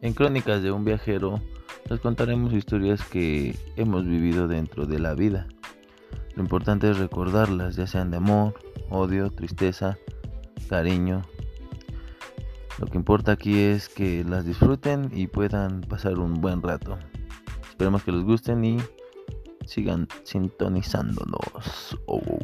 En Crónicas de un viajero les contaremos historias que hemos vivido dentro de la vida. Lo importante es recordarlas, ya sean de amor, odio, tristeza, cariño. Lo que importa aquí es que las disfruten y puedan pasar un buen rato. Esperemos que les gusten y sigan sintonizándonos. Oh.